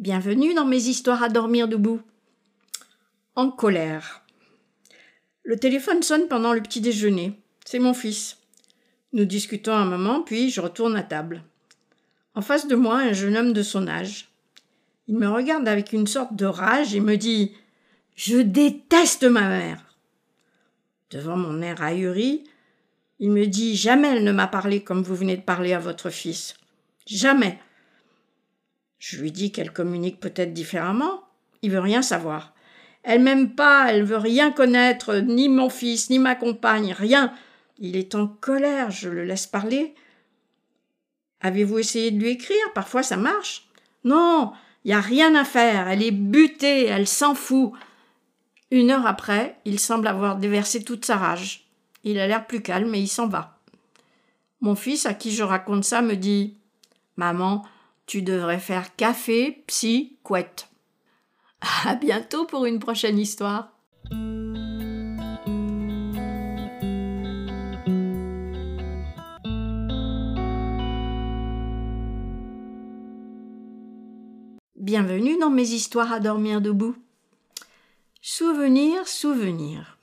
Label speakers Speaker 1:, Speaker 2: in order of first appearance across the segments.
Speaker 1: Bienvenue dans mes histoires à dormir debout. En colère. Le téléphone sonne pendant le petit déjeuner. C'est mon fils. Nous discutons un moment, puis je retourne à table. En face de moi, un jeune homme de son âge. Il me regarde avec une sorte de rage et me dit Je déteste ma mère. Devant mon air ahuri, il me dit Jamais elle ne m'a parlé comme vous venez de parler à votre fils. Jamais. Je lui dis qu'elle communique peut-être différemment. Il veut rien savoir. Elle m'aime pas, elle veut rien connaître, ni mon fils, ni ma compagne, rien. Il est en colère, je le laisse parler. Avez-vous essayé de lui écrire? Parfois ça marche. Non, il n'y a rien à faire, elle est butée, elle s'en fout. Une heure après, il semble avoir déversé toute sa rage. Il a l'air plus calme et il s'en va. Mon fils, à qui je raconte ça, me dit Maman, tu devrais faire café, psy, couette. À bientôt pour une prochaine histoire. Bienvenue dans mes histoires à dormir debout. Souvenir, souvenir.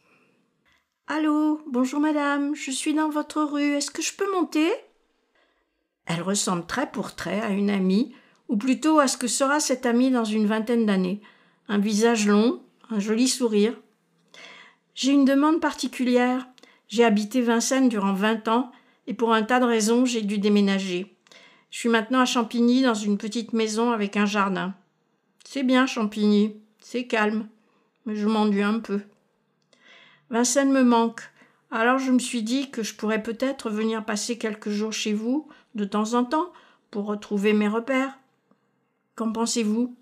Speaker 1: Allô, bonjour madame, je suis dans votre rue, est-ce que je peux monter? Elle ressemble trait pour trait à une amie, ou plutôt à ce que sera cette amie dans une vingtaine d'années. Un visage long, un joli sourire. J'ai une demande particulière. J'ai habité Vincennes durant vingt ans, et pour un tas de raisons, j'ai dû déménager. Je suis maintenant à Champigny dans une petite maison avec un jardin. C'est bien Champigny, c'est calme, mais je m'ennuie un peu. Vincennes me manque. Alors je me suis dit que je pourrais peut-être venir passer quelques jours chez vous, de temps en temps, pour retrouver mes repères. Qu'en pensez-vous?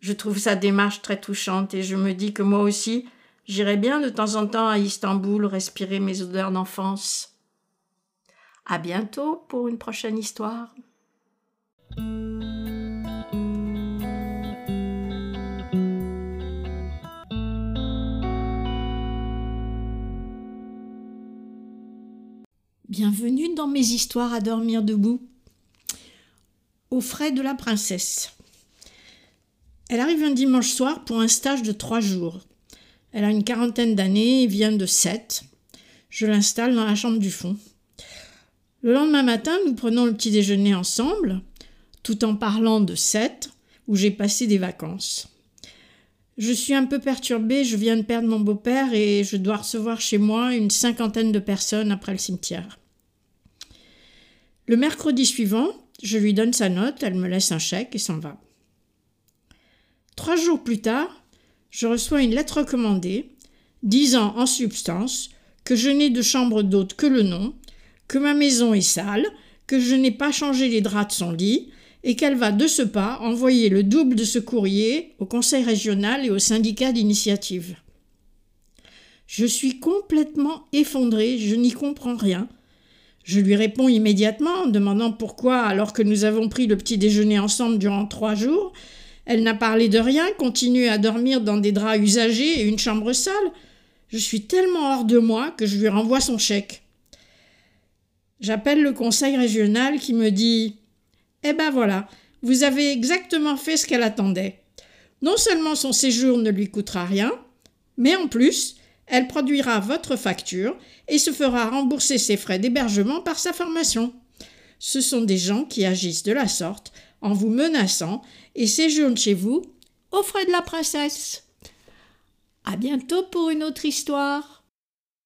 Speaker 1: Je trouve sa démarche très touchante et je me dis que moi aussi, j'irai bien de temps en temps à Istanbul respirer mes odeurs d'enfance. À bientôt pour une prochaine histoire. Bienvenue dans mes histoires à dormir debout. Aux frais de la princesse. Elle arrive un dimanche soir pour un stage de trois jours. Elle a une quarantaine d'années et vient de Sète. Je l'installe dans la chambre du fond. Le lendemain matin, nous prenons le petit déjeuner ensemble, tout en parlant de Sète, où j'ai passé des vacances. Je suis un peu perturbée, je viens de perdre mon beau-père et je dois recevoir chez moi une cinquantaine de personnes après le cimetière. Le mercredi suivant, je lui donne sa note, elle me laisse un chèque et s'en va. Trois jours plus tard, je reçois une lettre recommandée disant en substance que je n'ai de chambre d'hôte que le nom, que ma maison est sale, que je n'ai pas changé les draps de son lit, et qu'elle va de ce pas envoyer le double de ce courrier au conseil régional et au syndicat d'initiative. Je suis complètement effondrée, je n'y comprends rien, je lui réponds immédiatement en demandant pourquoi, alors que nous avons pris le petit déjeuner ensemble durant trois jours, elle n'a parlé de rien, continue à dormir dans des draps usagés et une chambre sale. Je suis tellement hors de moi que je lui renvoie son chèque. J'appelle le conseil régional qui me dit Eh ben voilà, vous avez exactement fait ce qu'elle attendait. Non seulement son séjour ne lui coûtera rien, mais en plus, elle produira votre facture et se fera rembourser ses frais d'hébergement par sa formation. Ce sont des gens qui agissent de la sorte en vous menaçant et séjournent chez vous aux frais de la princesse. À bientôt pour une autre histoire.